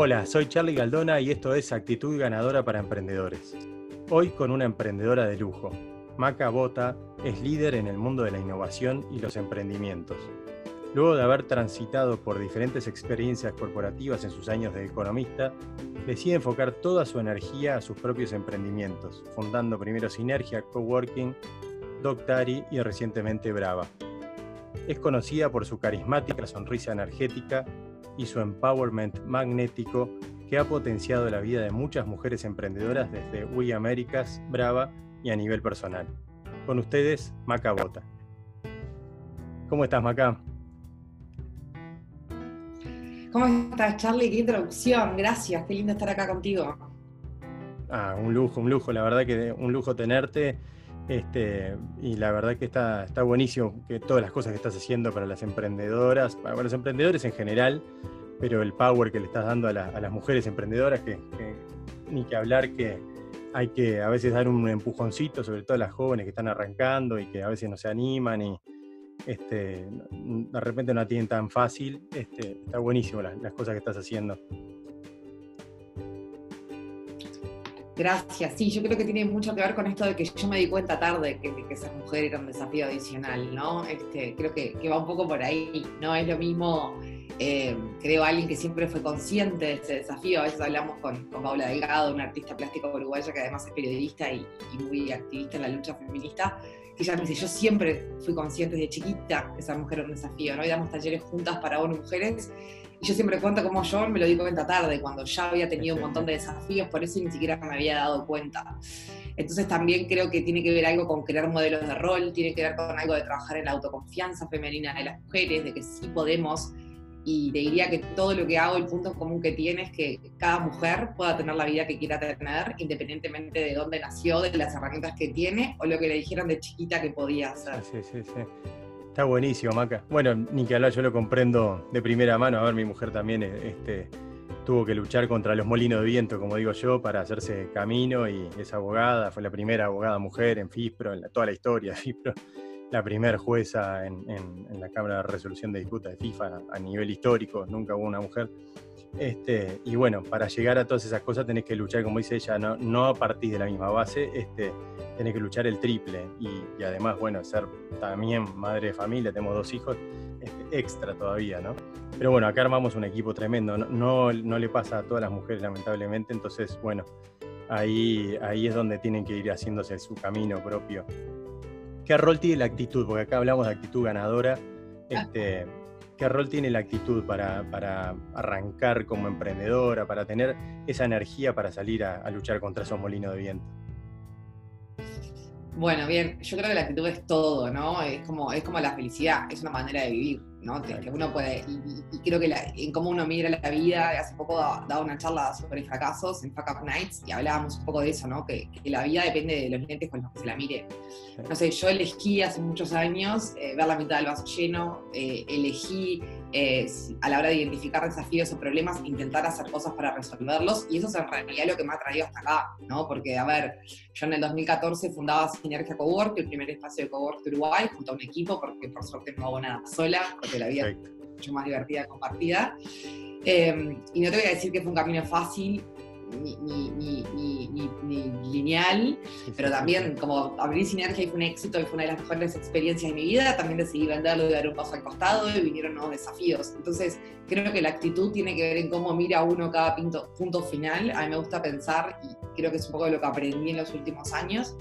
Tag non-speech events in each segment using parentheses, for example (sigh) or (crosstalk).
Hola, soy Charlie Galdona y esto es Actitud Ganadora para Emprendedores. Hoy con una emprendedora de lujo. Maca Bota es líder en el mundo de la innovación y los emprendimientos. Luego de haber transitado por diferentes experiencias corporativas en sus años de economista, decide enfocar toda su energía a sus propios emprendimientos, fundando primero Sinergia Coworking, Doctari y recientemente Brava. Es conocida por su carismática sonrisa energética y su empowerment magnético que ha potenciado la vida de muchas mujeres emprendedoras desde We Américas, Brava y a nivel personal. Con ustedes, Maca Bota. ¿Cómo estás, Maca? ¿Cómo estás, Charlie? Qué introducción, gracias, qué lindo estar acá contigo. Ah, un lujo, un lujo, la verdad que un lujo tenerte. Este, y la verdad que está, está buenísimo que todas las cosas que estás haciendo para las emprendedoras, para los emprendedores en general, pero el power que le estás dando a, las mujeres emprendedoras, que, ni que hablar que hay que a veces dar un empujoncito, sobre todo a las jóvenes que están arrancando y que a veces no se animan y este, de repente no la tienen tan fácil. Este, está buenísimo las cosas que estás haciendo. Gracias. Sí, yo creo que tiene mucho que ver con esto de que yo me di cuenta tarde que, que ser mujer era un desafío adicional, ¿no? Este, creo que, va un poco por ahí, ¿no? Es lo mismo, eh, creo, alguien que siempre fue consciente de ese desafío. A veces hablamos con, con Paula Delgado, una artista plástica uruguaya que además es periodista y, muy activista en la lucha feminista que ella me dice, yo siempre fui consciente desde chiquita que ser mujer era un desafío, ¿no? Y damos talleres juntas para hombres mujeres y yo siempre cuento cómo yo me lo di cuenta tarde, cuando ya había tenido un montón de desafíos, por eso ni siquiera me había dado cuenta. Entonces también creo que tiene que ver algo con crear modelos de rol, tiene que ver con algo de trabajar en la autoconfianza femenina de las mujeres, de que sí podemos. Y te diría que todo lo que hago, el punto común que tiene es que cada mujer pueda tener la vida que quiera tener, independientemente de dónde nació, de las herramientas que tiene o lo que le dijeron de chiquita que podía hacer. Sí, sí, sí. Está buenísimo, Maca. Bueno, ni que hablar, yo lo comprendo de primera mano. A ver, mi mujer también este, tuvo que luchar contra los molinos de viento, como digo yo, para hacerse camino y es abogada, fue la primera abogada mujer en FISPRO, en toda la historia de FISPRO, la primera jueza en, la Cámara de Resolución de Disputas de FIFA a nivel histórico, nunca hubo una mujer. Este, y bueno, para llegar a todas esas cosas tenés que luchar, como dice ella, no, no a partir de la misma base, este, tenés que luchar el triple. Y, además, bueno, ser también madre de familia, tenemos dos hijos, este, extra todavía, ¿no? Pero bueno, acá armamos un equipo tremendo, no, no, le pasa a todas las mujeres lamentablemente, entonces, bueno, ahí, ahí es donde tienen que ir haciéndose su camino propio. ¿Qué rol tiene la actitud? Porque acá hablamos de actitud ganadora. Este, ¿Qué rol tiene la actitud para, arrancar como emprendedora, para tener esa energía para salir a, luchar contra esos molinos de viento? Bueno, bien, yo creo que la actitud es todo, ¿no? Es como, es como la felicidad, es una manera de vivir. ¿No? Que, uno puede, y, creo que en cómo uno mira la vida, hace poco daba una charla sobre fracasos en Fuck Up Nights y hablábamos un poco de eso, ¿no? Que, la vida depende de los lentes con los que se la mire. No sé, yo elegí hace muchos años eh, ver la mitad del vaso lleno, eh, elegí eh, a la hora de identificar desafíos o problemas, intentar hacer cosas para resolverlos y eso es en realidad lo que me ha traído hasta acá, ¿no? Porque, a ver, yo en el 2014 fundaba Sinergia Cowork, el primer espacio de cowork de Uruguay, junto a un equipo, porque por suerte no hago nada sola, porque la vida es mucho más divertida y compartida. Eh, y no te voy a decir que fue un camino fácil ni, ni, ni, ni lineal, pero también como abrir sinergia y fue un éxito y fue una de las mejores experiencias de mi vida, también decidí venderlo y dar un paso al costado y vinieron nuevos desafíos. Entonces creo que la actitud tiene que ver en cómo mira uno cada punto, punto final. A mí me gusta pensar y creo que es un poco de lo que aprendí en los últimos años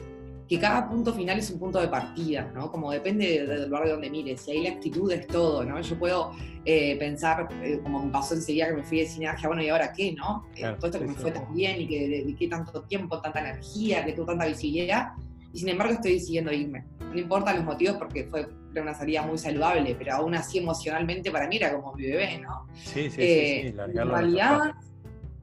que cada punto final es un punto de partida, ¿no? Como depende del lugar de donde mires, y ahí la actitud es todo, ¿no? Yo puedo eh, pensar, eh, como me pasó enseguida que me fui de sinergia, bueno, ¿y ahora qué, no? Eh, todo esto que me fue tan bien y que dediqué tanto tiempo, tanta energía, que tuve tanta visibilidad, y sin embargo estoy decidiendo irme. No importa los motivos porque fue una salida muy saludable, pero aún así emocionalmente para mí era como mi bebé, ¿no? Sí, sí, sí, sí, En realidad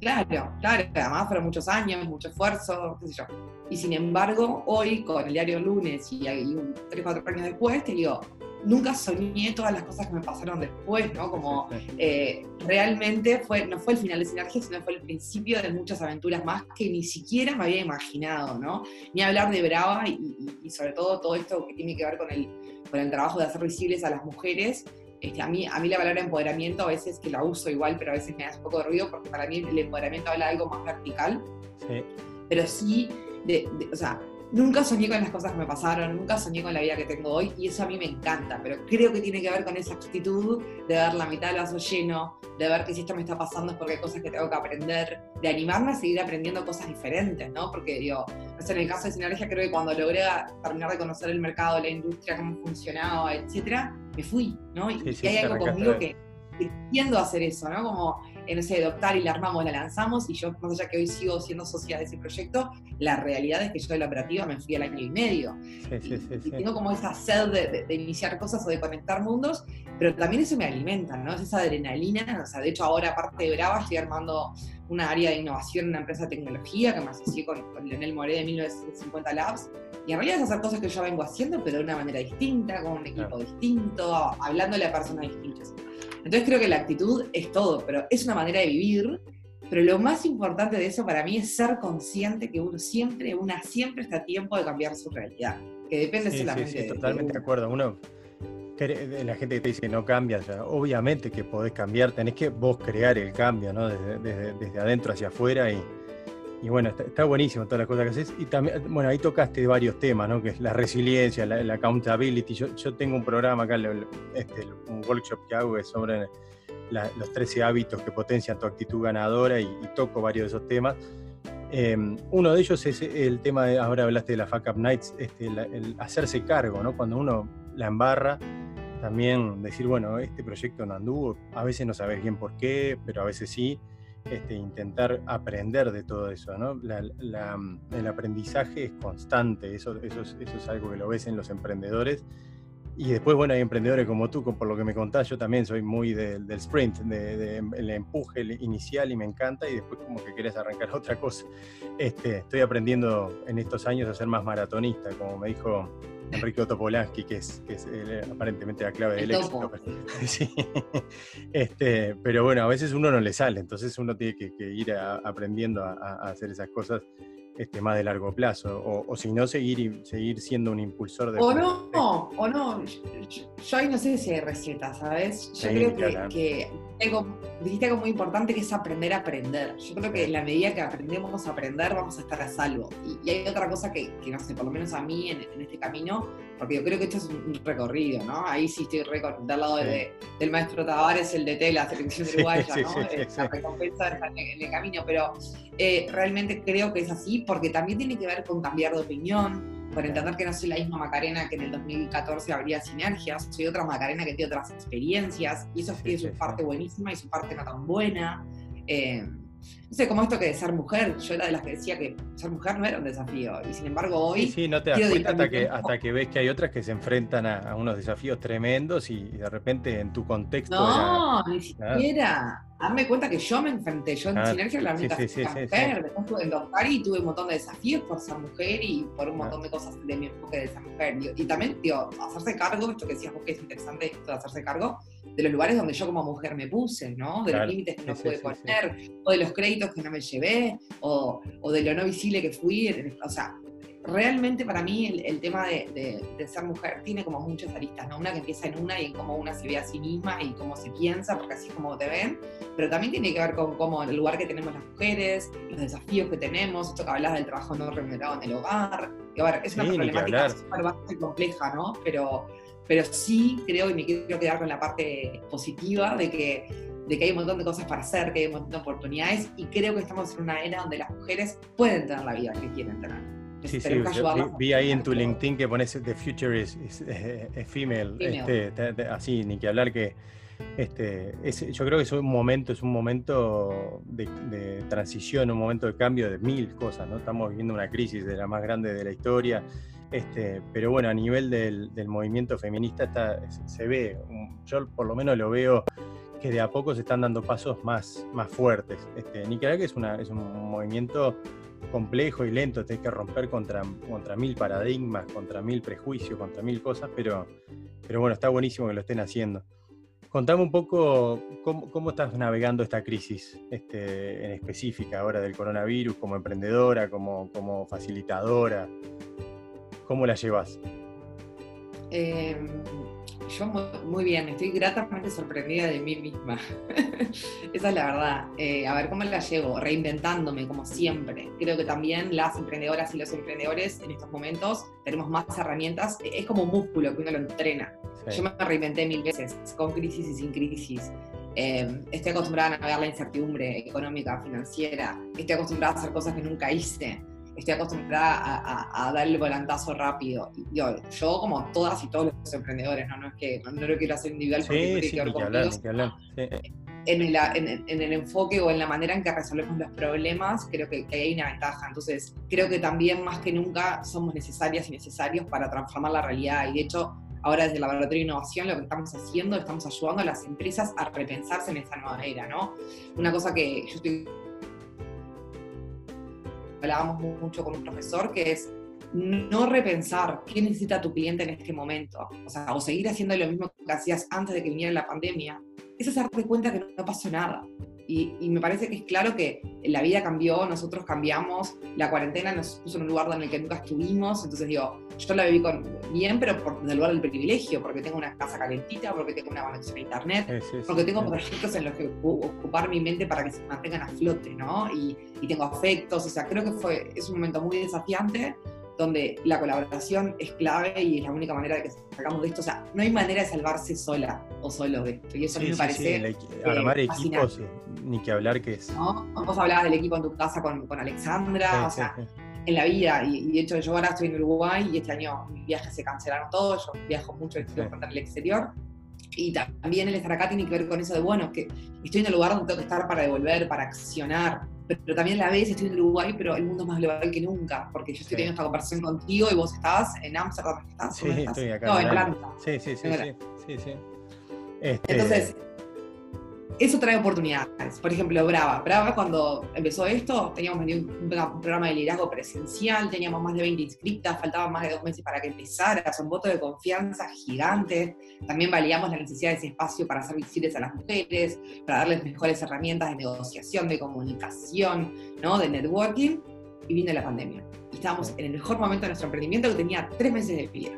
Claro, claro, además fueron muchos años, mucho esfuerzo, qué sé yo. Y sin embargo, hoy con el diario lunes y, un, tres, cuatro años después, te digo, nunca soñé todas las cosas que me pasaron después, ¿no? Como eh, realmente fue, no fue el final de Sinergia, sino fue el principio de muchas aventuras más que ni siquiera me había imaginado, ¿no? Ni hablar de Brava y, sobre todo todo esto que tiene que ver con el, con el trabajo de hacer visibles a las mujeres Este, a, mí, a mí la palabra empoderamiento a veces que la uso igual, pero a veces me hace un poco de ruido porque para mí el empoderamiento habla de algo más vertical. Sí. Pero sí, de, o sea, nunca soñé con las cosas que me pasaron, nunca soñé con la vida que tengo hoy y eso a mí me encanta, pero creo que tiene que ver con esa actitud de ver la mitad del vaso lleno, de ver que si esto me está pasando es porque hay cosas que tengo que aprender, de animarme a seguir aprendiendo cosas diferentes, ¿no? Porque digo, en el caso de Sinergia creo que cuando logré terminar de conocer el mercado, la industria, cómo funcionaba, etcétera, me fui, ¿no? Y, hay algo conmigo que, que tiendo a hacer eso, ¿no? Como en ese de adoptar y la armamos, la lanzamos y yo, más allá que hoy sigo siendo socia de ese proyecto, la realidad es que yo de la operativa me fui al año y medio. y, tengo como esa sed de, iniciar cosas o de conectar mundos, pero también eso me alimenta, ¿no? Es esa adrenalina, o sea, de hecho ahora aparte de Brava estoy armando una área de innovación en una empresa de tecnología que me asocié con, con Leonel Moré de 1950 Labs, y en realidad es hacer cosas que yo vengo haciendo, pero de una manera distinta, con un equipo distinto, hablándole a personas distintas. Entonces creo que la actitud es todo, pero es una manera de vivir. Pero lo más importante de eso para mí es ser consciente que uno siempre, una siempre está a tiempo de cambiar su realidad. Que depende solamente sí, sí, totalmente de, acuerdo. Uno, la gente que te dice no cambia, obviamente que podés cambiar, tenés que vos crear el cambio, ¿no? Desde, desde adentro hacia afuera y, y bueno, está, buenísimo todas las cosas que haces. Y también, bueno, ahí tocaste varios temas, ¿no? Que es la resiliencia, la, accountability. Yo, yo, tengo un programa acá, este, un workshop que hago es sobre los 13 hábitos que potencian tu actitud ganadora y, toco varios de esos temas. Em, uno de ellos es el tema, de, ahora hablaste de la Fuck Up Nights, este, el hacerse cargo, ¿no? Cuando uno la embarra, también decir, bueno, este proyecto no anduvo, a veces no sabes bien por qué, pero a veces sí este, intentar aprender de todo eso, ¿no? Mm, el aprendizaje es constante, eso, eso, es, eso es algo que lo ves en los emprendedores. Y después, bueno, hay emprendedores como tú, por lo que me contás, yo también soy muy del sprint, del empuje inicial y me encanta, y después como que querés arrancar otra cosa. Este, estoy aprendiendo en estos años a ser más maratonista, como me dijo Enrique Topolansky, que es, que es eh, aparentemente la clave del éxito. (laughs) Este, pero bueno, a veces uno no le sale, entonces uno tiene que, ir aprendiendo a, hacer esas cosas este, más de largo plazo, o, si no, seguir, seguir siendo un impulsor de... O no, o no, yo, ahí no sé si hay recetas, ¿sabes? Yo creo que, que dijiste algo muy importante que es aprender a aprender. Yo creo que en la medida que aprendemos a aprender vamos a estar a salvo. Y, hay otra cosa que, no sé, por lo menos a mí en, este camino, porque yo creo que esto es un, recorrido, ¿no? Ahí sí estoy del lado del maestro Tavares, el de tela, selección (laughs) uruguaya, ¿no? la recompensa en el camino, pero eh, realmente creo que es así porque también tiene que ver con cambiar de opinión, por entender que no soy la misma Macarena que en el 2014 habría sinergias, soy otra Macarena que tiene otras experiencias, y eso tiene su parte buenísima y su parte no tan buena. Eh, no sé, como esto que de ser mujer, yo era de las que decía que ser mujer no era un desafío, y sin embargo hoy... Sí, sí no te das cuenta hasta que, hasta que ves que hay otras que se enfrentan a, unos desafíos tremendos y, de repente en tu contexto... No, ni siquiera. Hazme cuenta que yo me enfrenté, yo en ah, Sinergia la única sí, sí, mujer, después estuve en Doctari y tuve un montón de desafíos por ser mujer y por un montón de cosas de mi enfoque de ser mujer. Y, también, digo, hacerse cargo, esto que decías vos que es interesante, esto de hacerse cargo, de los lugares donde yo como mujer me puse, ¿no? De los límites que no pude poner, o de los créditos que no me llevé, o, o, de lo no visible que fui. O sea, realmente para mí el, tema de, ser mujer tiene como muchas aristas, ¿no? Una que empieza en una y en cómo una se ve a sí misma y cómo se piensa, porque así es como te ven, pero también tiene que ver con cómo el lugar que tenemos las mujeres, los desafíos que tenemos, esto que hablas del trabajo no remunerado en el hogar. Y, a ver, es una problemática bastante compleja, ¿no? Pero pero sí creo y me quiero quedar con la parte positiva de que, de que hay un montón de cosas para hacer, que hay un montón de oportunidades y creo que estamos en una era donde las mujeres pueden tener la vida que quieren tener. Sí, sí, vi, ahí en tu LinkedIn que pones The Future is, eh, female, Este, así, ni que hablar que este, yo creo que es un momento, es un momento de, de, transición, un momento de cambio de mil cosas, ¿no? Estamos viviendo una crisis de la más grande de la historia, este, pero bueno, a nivel del, movimiento feminista está, se ve, yo por lo menos lo veo que de a poco se están dando pasos más, más fuertes. Este, Nicaragua es, una, es un movimiento complejo y lento, tenés que romper contra, contra mil paradigmas, contra mil prejuicios, contra mil cosas, pero, pero bueno, está buenísimo que lo estén haciendo. Contame un poco cómo, estás navegando esta crisis este, en específica ahora del coronavirus, como emprendedora, como, como facilitadora. ¿Cómo la llevas? Em, Yo muy, bien, estoy gratamente sorprendida de mí misma. (laughs) Esa es la verdad. Eh, a ver, ¿cómo la llevo? Reinventándome, como siempre. Creo que también las emprendedoras y los emprendedores en estos momentos tenemos más herramientas. Es como un músculo que uno lo entrena. Yo me reinventé mil veces, con crisis y sin crisis. Eh, estoy acostumbrada a navegar la incertidumbre económica, financiera. Estoy acostumbrada a hacer cosas que nunca hice estoy acostumbrada a, dar el volantazo rápido. Y yo, yo, como todas y todos los emprendedores, no, no es que no, lo quiero hacer individual porque sí, tiene que ver. En el, en, el, enfoque o en la manera en que resolvemos los problemas, creo que, que, hay una ventaja. Entonces, creo que también más que nunca somos necesarias y necesarios para transformar la realidad. Y de hecho, ahora desde el Laboratorio de Innovación lo que estamos haciendo, estamos ayudando a las empresas a repensarse en esta nueva era, ¿no? Una cosa que yo estoy hablábamos mucho con un profesor, que es no repensar qué necesita tu cliente en este momento, o sea, o seguir haciendo lo mismo que hacías antes de que viniera la pandemia, es darte cuenta que no pasó nada. Y, me parece que es claro que la vida cambió, nosotros cambiamos, la cuarentena nos puso en un lugar en el que nunca estuvimos, entonces digo, yo la viví con, bien, pero por el lugar del privilegio, porque tengo una casa calentita, porque tengo una conexión a internet, porque tengo proyectos en los que ocupar mi mente para que se mantengan a flote, ¿no? Y, y tengo afectos, o sea, creo que fue, es un momento muy desafiante, donde la colaboración es clave y es la única manera de que salgamos de esto. O sea, no hay manera de salvarse sola o solo de esto. Y eso a mí me parece. Sí, armar equipos, ni que hablar que es. ¿No? Vos hablabas del equipo en tu casa con, con Alexandra, o sea, en la vida. Y, de hecho, yo ahora estoy en Uruguay y este año mis viajes se cancelaron todos. Yo viajo mucho en el exterior. Y también el estar acá tiene que ver con eso de, bueno, que estoy en el lugar donde tengo que estar para devolver, para accionar, pero también a la vez estoy en Uruguay, pero el mundo es más global que nunca, porque yo estoy teniendo esta conversación contigo y vos estás en Ámsterdam, ¿estás? Sí, estoy acá. No, en. Sí, sí, sí, sí, sí, este... Entonces, eso trae oportunidades. Por ejemplo, Brava. Brava, cuando empezó esto, teníamos un, programa de liderazgo presencial, teníamos más de 20 inscriptas, faltaban más de dos meses para que empezara, son votos de confianza gigantes. También validamos la necesidad de ese espacio para hacer visibles a las mujeres, para darles mejores herramientas de negociación, de comunicación, ¿no? de networking. Y vino la pandemia. Y estábamos en el mejor momento de nuestro emprendimiento que tenía tres meses de vida.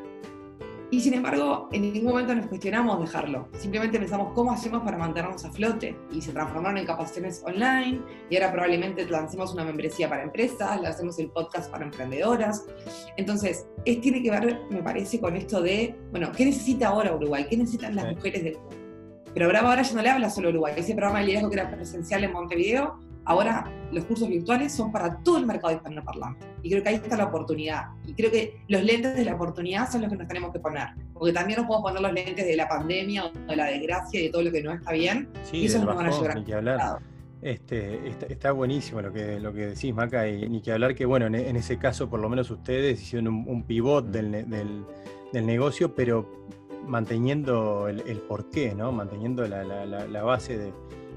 Y sin embargo, en ningún momento nos cuestionamos dejarlo. Simplemente pensamos cómo hacemos para mantenernos a flote. Y se transformaron en capacitaciones online. Y ahora probablemente lancemos una membresía para empresas, le hacemos el podcast para emprendedoras. Entonces, es, tiene que ver, me parece, con esto de, bueno, ¿qué necesita ahora Uruguay? ¿Qué necesitan las mujeres del mundo? Pero Bravo ahora ya no le habla solo a Uruguay. Ese programa de liderazgo que era presencial en Montevideo Ahora los cursos virtuales son para todo el mercado hispanoparlante. Y creo que ahí está la oportunidad. Y creo que los lentes de la oportunidad son los que nos tenemos que poner. Porque también nos podemos poner los lentes de la pandemia o de la desgracia y de todo lo que no está bien. Sí, y eso nos van a ayudar. Ni que hablar. Este, está, buenísimo lo que, lo que decís, Maca, y ni que hablar que, bueno, en, ese caso, por lo menos ustedes hicieron un, pivot del, del, negocio, pero manteniendo el, porqué, ¿no? Manteniendo la, la base de,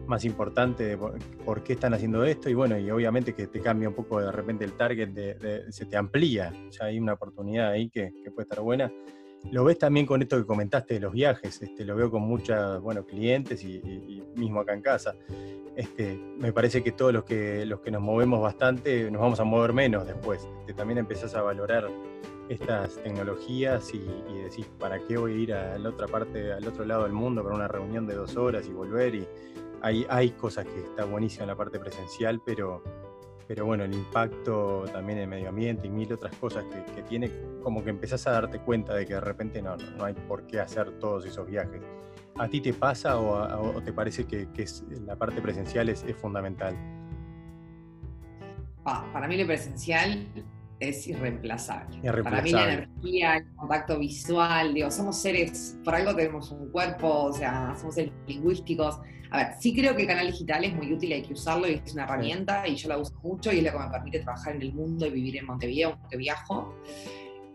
más importante de por, qué están haciendo esto y bueno, y obviamente que te cambia un poco de repente el target, de, se te amplía, ya hay una oportunidad ahí que, puede estar buena. Lo ves también con esto que comentaste de los viajes, este, lo veo con muchos bueno, clientes y, mismo acá en casa. Este, me parece que todos los que, los que nos movemos bastante nos vamos a mover menos después. Este, también empezás a valorar estas tecnologías y, y, decís, ¿para qué voy a ir a la otra parte, al otro lado del mundo para una reunión de dos horas y volver? Y, hay, cosas que está buenísima en la parte presencial, pero, pero bueno, el impacto también en el medio ambiente y mil otras cosas que, tiene, como que empezás a darte cuenta de que de repente no, no, hay por qué hacer todos esos viajes. ¿A ti te pasa o, te parece que, la parte presencial es, fundamental? para mí lo presencial es irreemplazable. Para mí la energía, el contacto visual, digo, somos seres, por algo tenemos un cuerpo, o sea, somos seres lingüísticos. A ver, sí creo que el canal digital es muy útil, hay que usarlo y es una herramienta y yo la uso mucho y es lo que me permite trabajar en el mundo y vivir en Montevideo, aunque viajo.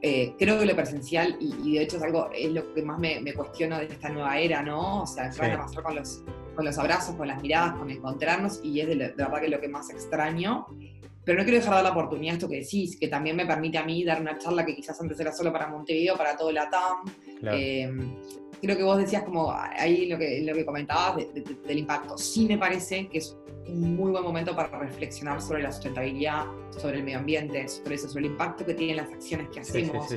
Eh, creo que lo presencial, y, de hecho es algo, es lo que más me, cuestiono de esta nueva era, ¿no? O sea, van a pasar con los, con los abrazos, con las miradas, con encontrarnos, y es de, de verdad que lo que más extraño. Pero no quiero dejar de la oportunidad esto que decís, que también me permite a mí dar una charla que quizás antes era solo para Montevideo, para todo la TAM. Eh, creo que vos decías como ahí lo que, lo que comentabas del impacto. Sí me parece que es un muy buen momento para reflexionar sobre la sustentabilidad, sobre el medio ambiente, sobre eso, sobre el impacto que tienen las acciones que hacemos.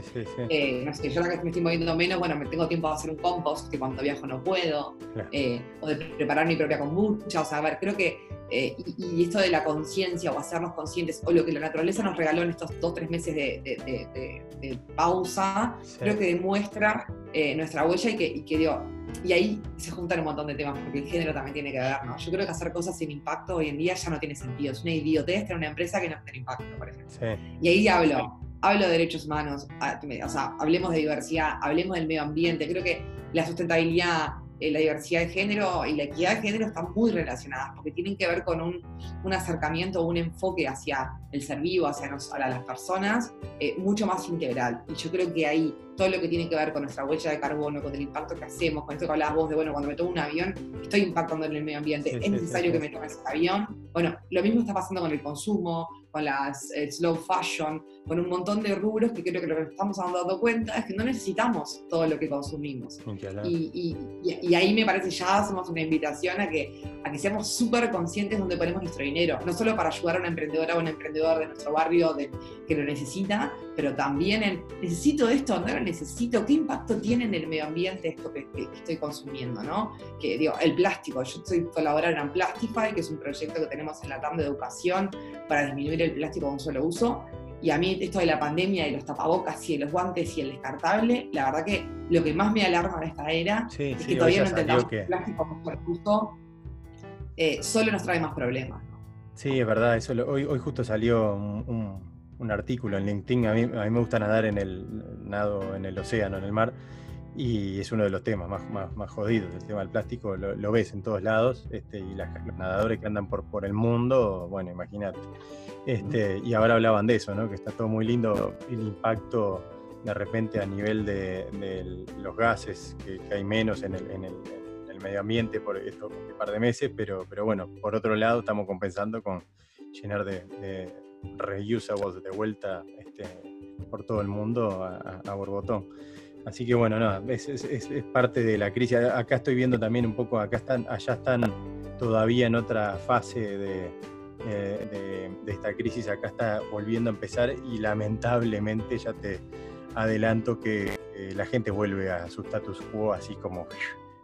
Eh, no sé, yo ahora que me estoy moviendo menos, bueno, me tengo tiempo de hacer un compost, que cuando viajo no puedo, eh, o de preparar mi propia kombucha, o sea, a ver, creo que, eh, y, esto de la conciencia o hacernos conscientes, o lo que la naturaleza nos regaló en estos dos, tres meses de, pausa, creo que demuestra nuestra huella y que, y que digo, y ahí se juntan un montón de temas, porque el género también tiene que ver, ¿no? Yo creo que hacer cosas sin impacto hoy en día ya no tiene sentido. Es una idiotez tener una empresa que no tiene impacto, por ejemplo. Y ahí hablo, hablo de derechos humanos, o sea, hablemos de diversidad, hablemos del medio ambiente. Creo que la sustentabilidad eh, la diversidad de género y la equidad de género están muy relacionadas, porque tienen que ver con un, un acercamiento, un enfoque hacia el ser vivo, hacia, las personas, eh, mucho más integral. Y yo creo que ahí todo lo que tiene que ver con nuestra huella de carbono, con el impacto que hacemos, con esto que hablabas vos de, bueno, cuando me tomo un avión, estoy impactando en el medio ambiente, es necesario que me tome ese avión. Bueno, lo mismo está pasando con el consumo, con las eh, slow fashion, con un montón de rubros que creo que lo que estamos dando cuenta es que no necesitamos todo lo que consumimos. Y, y, ahí me parece ya hacemos una invitación a que, a que seamos súper conscientes donde ponemos nuestro dinero, no solo para ayudar a una emprendedora o un emprendedor de nuestro barrio de, que lo necesita, pero también en, necesito esto, no necesito, qué impacto tiene en el medio ambiente esto que, estoy consumiendo, ¿no? Que digo, el plástico, yo estoy colaborando en Plastify, que es un proyecto que tenemos en la TAM de educación para disminuir el plástico de un solo uso, y a mí esto de la pandemia y los tapabocas y los guantes y el descartable, la verdad que lo que más me alarma en esta era es que todavía no entendamos que el plástico como uso eh, solo nos trae más problemas. Sí, es verdad, eso hoy, hoy justo salió un, artículo en LinkedIn, a mí, a mí me gusta nadar en el nado en el océano, en el mar, y es uno de los temas más, más, jodidos, el tema del plástico, lo, ves en todos lados, este, y los nadadores que andan por, por el mundo, bueno, imagínate. Este, y ahora hablaban de eso, ¿no? que está todo muy lindo, el impacto de repente a nivel de, los gases, que, hay menos en el, en, el, medio ambiente por estos un par de meses, pero, pero bueno, por otro lado estamos compensando con llenar de reusables de vuelta este, por todo el mundo a, a borbotón. Así que bueno, no, es, es, parte de la crisis. Acá estoy viendo también un poco, acá están, allá están todavía en otra fase eh, de, de, esta crisis, acá está volviendo a empezar y lamentablemente ya te adelanto que eh, la gente vuelve a su status quo así como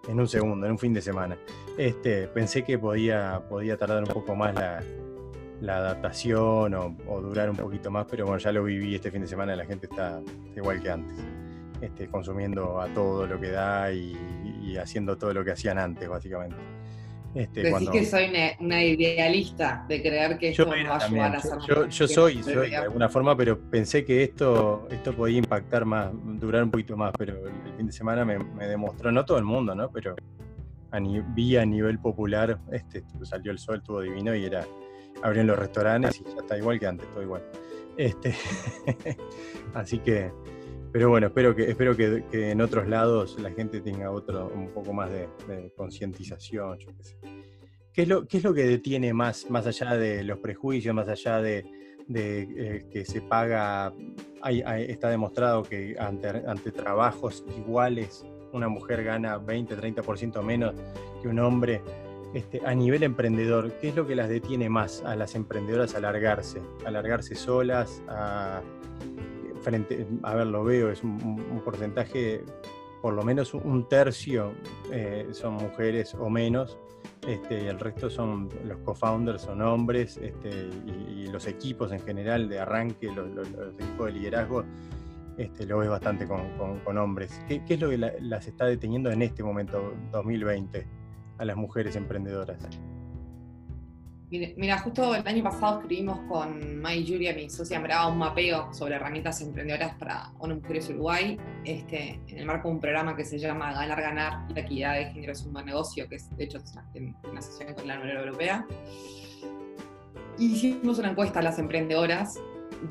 en un segundo, en un fin de semana. Este, pensé que podía, podía tardar un poco más la, la adaptación o, o, durar un poquito más, pero bueno, ya lo viví este fin de semana, la gente está igual que antes. Este, consumiendo a todo lo que da y, haciendo todo lo que hacían antes, básicamente. Este, Decís que soy una, idealista de creer que esto va a ayudar a hacer Yo, yo soy, soy de alguna forma, pero pensé que esto, esto podía impactar más, durar un poquito más, pero el, fin de semana me, demostró, no todo el mundo, ¿no? Pero a vi a nivel popular, este, salió el sol, estuvo divino y era, abrieron los restaurantes y ya está igual que antes, todo igual. Este, (laughs) así que pero bueno, espero que, espero que, en otros lados la gente tenga otro, un poco más de, concientización, yo qué sé. ¿Qué es, lo, ¿Qué es lo que detiene más, más allá de los prejuicios, más allá de, eh, que se paga, está demostrado que ante, ante, trabajos iguales una mujer gana 20, 30% menos que un hombre. Este, a nivel emprendedor, ¿qué es lo que las detiene más a las emprendedoras a alargarse? Alargarse solas, a, frente, a ver, lo veo, es un, porcentaje, por lo menos un tercio eh, son mujeres o menos, este, el resto son los co-founders, son hombres, este, y, los equipos en general de arranque, los, equipos de liderazgo, este, lo ves bastante con, hombres. ¿Qué, es lo que las está deteniendo en este momento, 2020, a las mujeres emprendedoras? Mira, justo el año pasado escribimos con May Julia, mi socia Brava, un mapeo sobre herramientas emprendedoras para ONU Mujeres Uruguay, este, en el marco de un programa que se llama Ganar, Ganar, la equidad de género es un buen negocio, que es de hecho en una asociación con la Unión Europea. Y hicimos una encuesta a las emprendedoras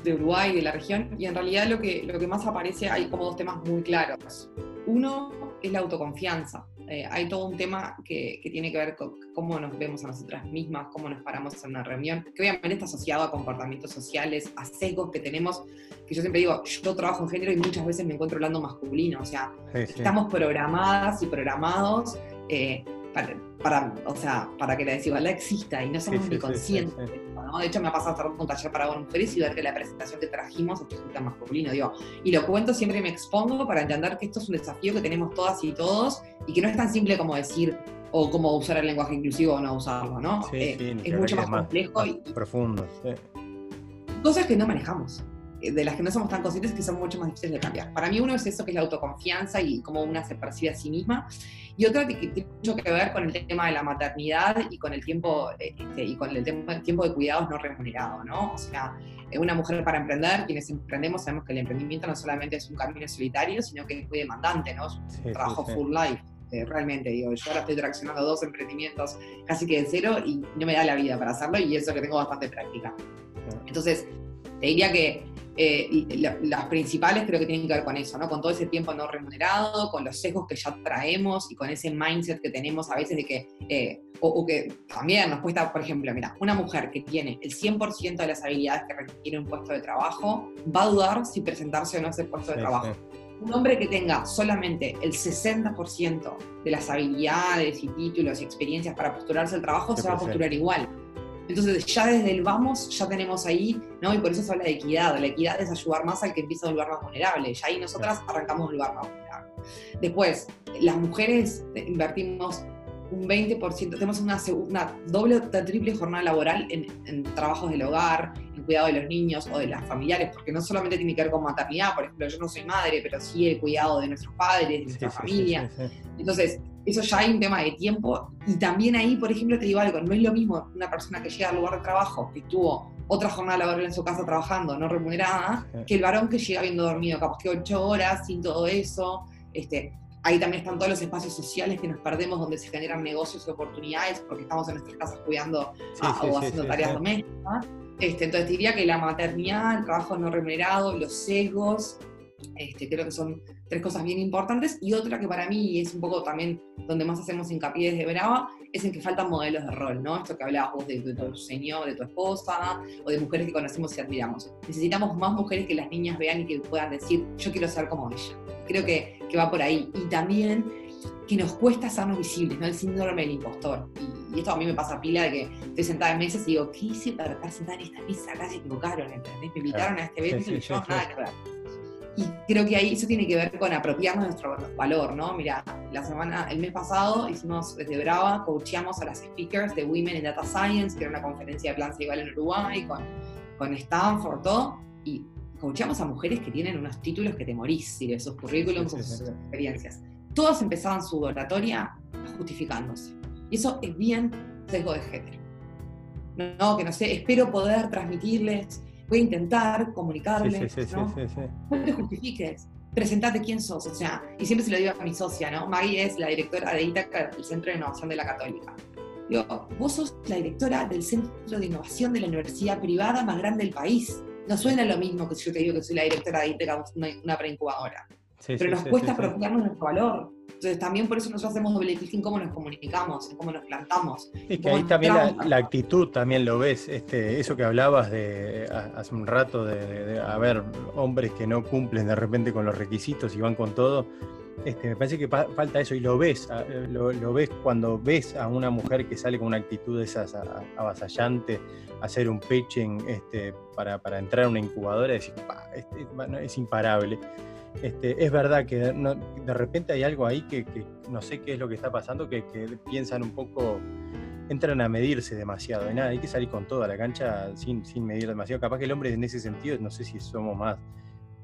de Uruguay de la región, y en realidad lo que, lo que más aparece hay como dos temas muy claros. Uno es la autoconfianza eh, hay todo un tema que, tiene que ver con cómo nos vemos a nosotras mismas, cómo nos paramos en una reunión, que obviamente está asociado a comportamientos sociales, a sesgos que tenemos, que yo siempre digo, yo trabajo en género y muchas veces me encuentro hablando masculino, o sea, estamos programadas y programados eh, para, o sea, para que la desigualdad exista y no somos ni conscientes. De hecho, me ha pasado estar un taller para mujeres y ver que la presentación que trajimos es más masculino. Digo, y lo cuento siempre y me expongo para entender que esto es un desafío que tenemos todas y todos y que no es tan simple como decir o cómo usar el lenguaje inclusivo o no usarlo, ¿no? Eh, es mucho más, complejo y profundo. Cosas que no manejamos de las que no somos tan conscientes que son mucho más difíciles de cambiar. Para mí uno es eso que es la autoconfianza y cómo una se percibe a sí misma, y otra que tiene mucho que ver con el tema de la maternidad y con el tiempo, este, y con el, tiempo de cuidados no remunerado, ¿no? O sea, eh, una mujer para emprender, quienes emprendemos sabemos que el emprendimiento no solamente es un camino solitario, sino que es muy demandante, ¿no? Es un trabajo full life eh, realmente, digo, yo ahora estoy traccionando dos emprendimientos casi que de cero y no me da la vida para hacerlo y eso que tengo bastante práctica. Entonces, te diría que eh, las principales creo que tienen que ver con eso, ¿no? Con todo ese tiempo no remunerado, con los sesgos que ya traemos y con ese mindset que tenemos a veces de que, eh, o, que también nos cuesta, por ejemplo, mira, una mujer que tiene el 100% de las habilidades que requiere un puesto de trabajo, va a dudar si presentarse o no a ese puesto de trabajo. Un hombre que tenga solamente el 60% de las habilidades y títulos y experiencias para postularse al trabajo, se va a postular igual entonces ya desde el vamos ya tenemos ahí, ¿no? Y por eso se habla de equidad. La equidad es ayudar más al que empieza a un lugar más vulnerable. Ya ahí nosotras arrancamos un lugar más vulnerable. Después, las mujeres invertimos un 20%, tenemos una, una doble o triple jornada laboral en, trabajos del hogar, en cuidado de los niños o de las familiares, porque no solamente tiene que ver con maternidad, por ejemplo, yo no soy madre, pero sí el cuidado de nuestros padres, de nuestra familia. Entonces, eso ya hay un tema de tiempo. Y también ahí, por ejemplo, te digo algo, no es lo mismo una persona que llega al lugar de trabajo, que tuvo otra jornada laboral en su casa trabajando, no remunerada, que el varón que llega habiendo dormido capaz que ocho horas sin todo eso. Este, ahí también están todos los espacios sociales que nos perdemos donde se generan negocios y oportunidades porque estamos en nuestras casas cuidando o haciendo tareas domésticas. Este, entonces diría que la maternidad, el trabajo no remunerado, los sesgos, este, creo que son tres cosas bien importantes. Y otra que para mí es un poco también donde más hacemos hincapié desde Brava, es en que faltan modelos de rol, ¿no? Esto que hablabas vos de, tu señor, de tu esposa, o de mujeres que conocemos y admiramos. Necesitamos más mujeres que las niñas vean y que puedan decir, yo quiero ser como ella. Creo que, que va por ahí. Y también que nos cuesta hacernos visibles, ¿no? El síndrome del impostor. Y, esto a mí me pasa pila de que estoy sentada en mesas y digo, ¿qué hice para estar sentada en esta mesa? Acá se equivocaron, ¿entendés? Me invitaron a este evento y yo nada que ver. Y creo que ahí eso tiene que ver con apropiarnos nuestro valor, ¿no? Mira, la semana, el mes pasado hicimos desde Brava, coacheamos a las speakers de Women in Data Science, que era una conferencia de plan igual en Uruguay, con, con Stanford, todo, y coacheamos a mujeres que tienen unos títulos que te morís, de sus currículums, sus experiencias. Todas empezaban su oratoria justificándose. Y eso es bien sesgo de género. No, que no sé, espero poder transmitirles voy a intentar comunicarles, sí, sí, ¿no? No te justifiques, presentate quién sos, o sea, y siempre se lo digo a mi socia, ¿no? Maggie es la directora de ITACA, el Centro de Innovación de la Católica. Digo, vos sos la directora del Centro de Innovación de la Universidad Privada más grande del país. No suena lo mismo que si yo te digo que soy la directora de ITACA, una, una preincubadora. Pero nos cuesta apropiarnos nuestro valor. Entonces también por eso nosotros hacemos doble en cómo nos comunicamos, en cómo nos plantamos. Y que ahí también la, actitud también lo ves, este, eso que hablabas de hace un rato de, haber hombres que no cumplen de repente con los requisitos y van con todo. Este, me parece que falta eso y lo ves, lo, ves cuando ves a una mujer que sale con una actitud de esas avasallante, hacer un pitching este, para, entrar a una incubadora decir, este, es imparable. Este, es verdad que de repente hay algo ahí que, no sé qué es lo que está pasando, que, piensan un poco, entran a medirse demasiado. Y nada, hay que salir con todo a la cancha sin, sin medir demasiado. Capaz que el hombre en ese sentido, no sé si somos más,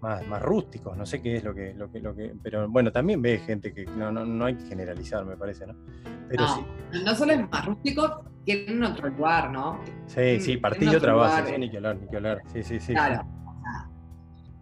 más, más rústicos, no sé qué es lo que, lo que, lo que. Pero bueno, también ve gente que no, no, no hay que generalizar, me parece, ¿no? Pero no, sí. no solo es más rústico, tienen otro lugar, ¿no? Sí, sí, partido otra base, ni que hablar, ni que hablar. Sí, sí, sí. Claro.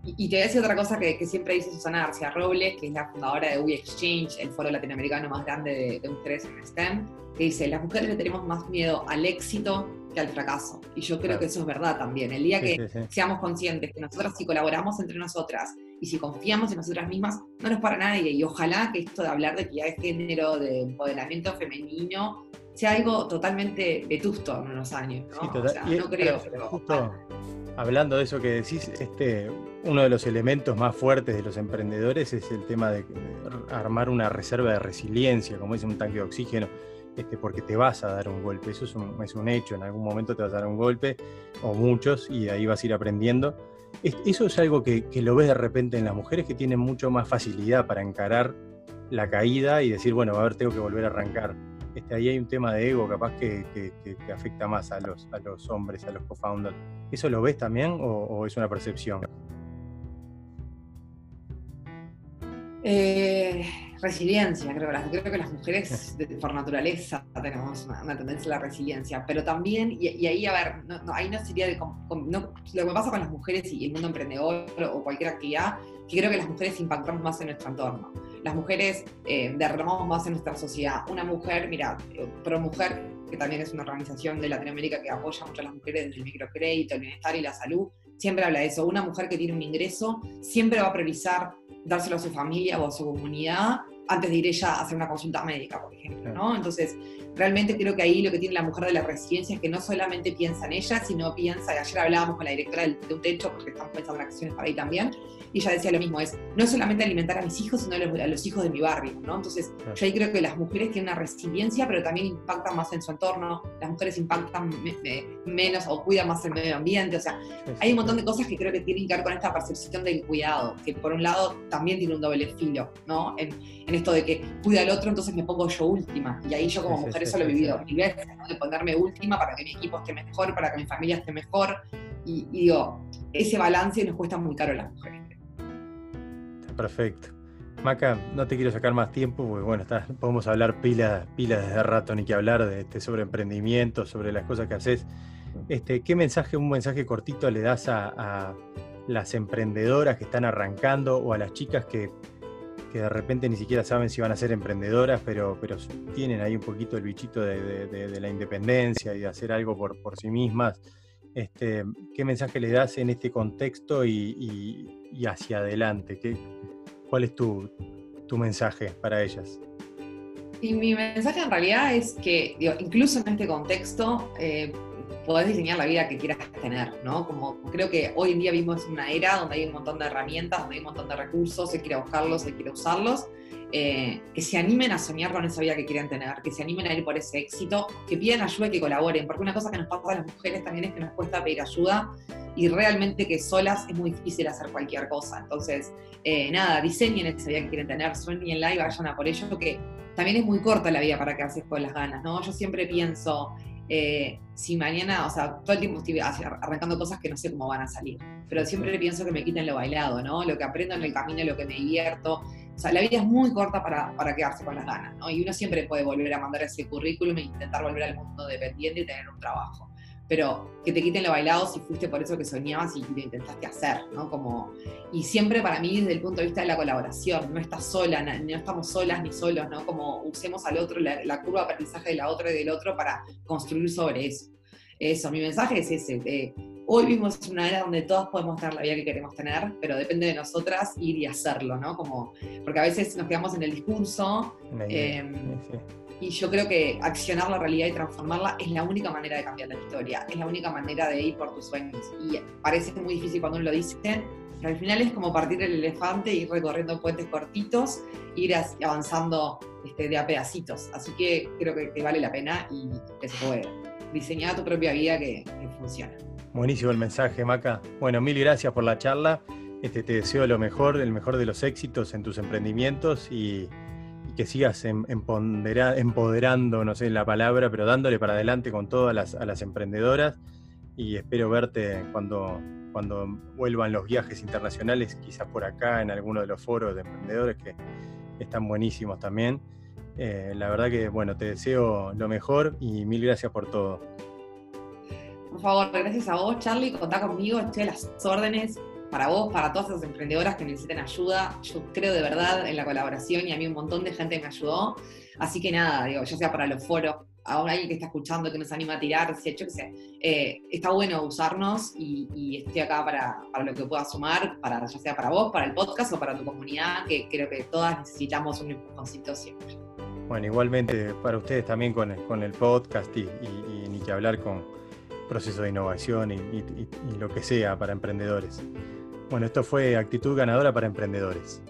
Y, te voy a decir otra cosa que, siempre dice Susana García Robles, que es la fundadora de We Exchange, el foro latinoamericano más grande de, mujeres en STEM, que dice, las mujeres le tenemos más miedo al éxito que al fracaso. Y yo creo que eso es verdad también. El día que seamos conscientes que nosotras si colaboramos entre nosotras y si confiamos en nosotras mismas, no nos para nadie. Y ojalá que esto de hablar de equidad de género, de empoderamiento femenino, sea algo totalmente vetusto en unos años. ¿no? Sí, total. no creo. justo hablando de eso que decís, este, uno de los elementos más fuertes de los emprendedores es el tema de armar una reserva de resiliencia, como dice un tanque de oxígeno este, porque te vas a dar un golpe, eso es un, es un, hecho, en algún momento te vas a dar un golpe, o muchos, y de ahí vas a ir aprendiendo. eso es algo que, lo ves de repente en las mujeres que tienen mucho más facilidad para encarar la caída y decir, bueno, a ver, tengo que volver a arrancar. Este, ahí hay un tema de ego capaz que, afecta más a los, a los hombres, a los co-founders. ¿Eso lo ves también o es una percepción? Eh, resiliencia, creo, creo que las mujeres por naturaleza tenemos una, tendencia a la resiliencia, pero también, y, ahí a ver, no, ahí no sería de, lo que pasa con las mujeres y el mundo emprendedor o cualquier actividad, que creo que las mujeres impactamos más en nuestro entorno. Las mujeres eh, derramamos más en nuestra sociedad. Una mujer, mira, eh, Pro Mujer, que también es una organización de Latinoamérica que apoya mucho a las mujeres desde el microcrédito, el bienestar y la salud, siempre habla de eso. Una mujer que tiene un ingreso siempre va a priorizar dárselo a su familia o a su comunidad antes de ir ella a hacer una consulta médica, por ejemplo, ¿no? Entonces, realmente creo que ahí lo que tiene la mujer de la resiliencia es que no solamente piensa en ella, sino piensa, y ayer hablábamos con la directora de un techo, porque estamos pensando en acciones para ahí también, y ella decía lo mismo, es no solamente alimentar a mis hijos, sino a los, hijos de mi barrio, ¿no? Entonces, yo ahí creo que las mujeres tienen una resiliencia, pero también impactan más en su entorno, las mujeres impactan menos o cuidan más el medio ambiente, o sea, hay un montón de cosas que creo que tienen que ver con esta percepción del cuidado, que por un lado también tiene un doble filo, ¿no? En, esto de que cuida al otro, entonces me pongo yo última, y ahí yo como mujer eso lo he vivido mil veces, ¿no? De ponerme última para que mi equipo esté mejor, para que mi familia esté mejor, y, y digo, ese balance nos cuesta muy caro a las mujeres perfecto. Maca, no te quiero sacar más tiempo, porque bueno, podemos hablar pilas pila desde rato, ni que hablar de, este, sobre emprendimiento, sobre las cosas que haces. Este, ¿Qué mensaje, un mensaje cortito le das a, las emprendedoras que están arrancando o a las chicas que, de repente ni siquiera saben si van a ser emprendedoras, pero, pero tienen ahí un poquito el bichito de, la independencia y de hacer algo por, sí mismas? Este, ¿Qué mensaje le das en este contexto y, y hacia adelante? ¿Qué, ¿Cuál es tu, mensaje para ellas? Y mi mensaje en realidad es que, incluso en este contexto, eh, podés diseñar la vida que quieras tener, ¿no? Como creo que hoy en día vivimos una era donde hay un montón de herramientas, donde hay un montón de recursos, se quiere buscarlos, se quiere usarlos, eh, que se animen a soñar con esa vida que quieren tener, que se animen a ir por ese éxito, que pidan ayuda y que colaboren, porque una cosa que nos pasa a las mujeres también es que nos cuesta pedir ayuda y realmente que solas es muy difícil hacer cualquier cosa. Entonces, eh, nada, diseñen esa vida que quieren tener, sueñenla y vayan a por ello, que también es muy corta la vida para quedarse con las ganas, ¿no? Yo siempre pienso, eh, si mañana, o sea, todo el tiempo estoy arrancando cosas que no sé cómo van a salir, pero siempre pienso que me quiten lo bailado, ¿no? Lo que aprendo en el camino, lo que me divierto. O sea, la vida es muy corta para, para quedarse con las ganas, ¿no? Y uno siempre puede volver a mandar ese currículum e intentar volver al mundo dependiente y tener un trabajo pero que te quiten lo bailado si fuiste por eso que soñabas y lo intentaste hacer, ¿no? Como, y siempre para mí desde el punto de vista de la colaboración, no estás sola, no, estamos solas ni solos, ¿no? Como usemos al otro, la, curva de aprendizaje de la otra y del otro para construir sobre eso. Eso, mi mensaje es ese, hoy vivimos en una era donde todos podemos tener la vida que queremos tener, pero depende de nosotras ir y hacerlo, ¿no? Como, porque a veces nos quedamos en el discurso. Y yo creo que accionar la realidad y transformarla es la única manera de cambiar la historia, es la única manera de ir por tus sueños. Y parece muy difícil cuando uno lo dice, pero al final es como partir el elefante, ir recorriendo puentes cortitos, ir avanzando este, de a pedacitos. Así que creo que, vale la pena y que se puede. Diseñar tu propia vida que, que funciona. Buenísimo el mensaje, Maca. Bueno, mil gracias por la charla. Este, te deseo lo mejor, el mejor de los éxitos en tus emprendimientos y que sigas em, empoderando, no sé la palabra, pero dándole para adelante con todas las, emprendedoras y espero verte cuando, cuando vuelvan los viajes internacionales, quizás por acá en alguno de los foros de emprendedores que están buenísimos también. Eh, la verdad que, bueno, te deseo lo mejor y mil gracias por todo. Por favor, gracias a vos, Charlie, contá conmigo, estoy a las órdenes para vos, para todas esas emprendedoras que necesiten ayuda. Yo creo de verdad en la colaboración y a mí un montón de gente me ayudó. Así que nada, digo, ya sea para los foros a alguien que está escuchando, que nos anima a tirarse, yo qué sé, eh, está bueno usarnos y, estoy acá para, para, lo que pueda sumar, para, ya sea para vos, para el podcast o para tu comunidad, que creo que todas necesitamos un empujoncito siempre. Bueno, igualmente para ustedes también con el, con el podcast y, ni que hablar con procesos de innovación y lo que sea para emprendedores. Bueno, esto fue Actitud Ganadora para Emprendedores.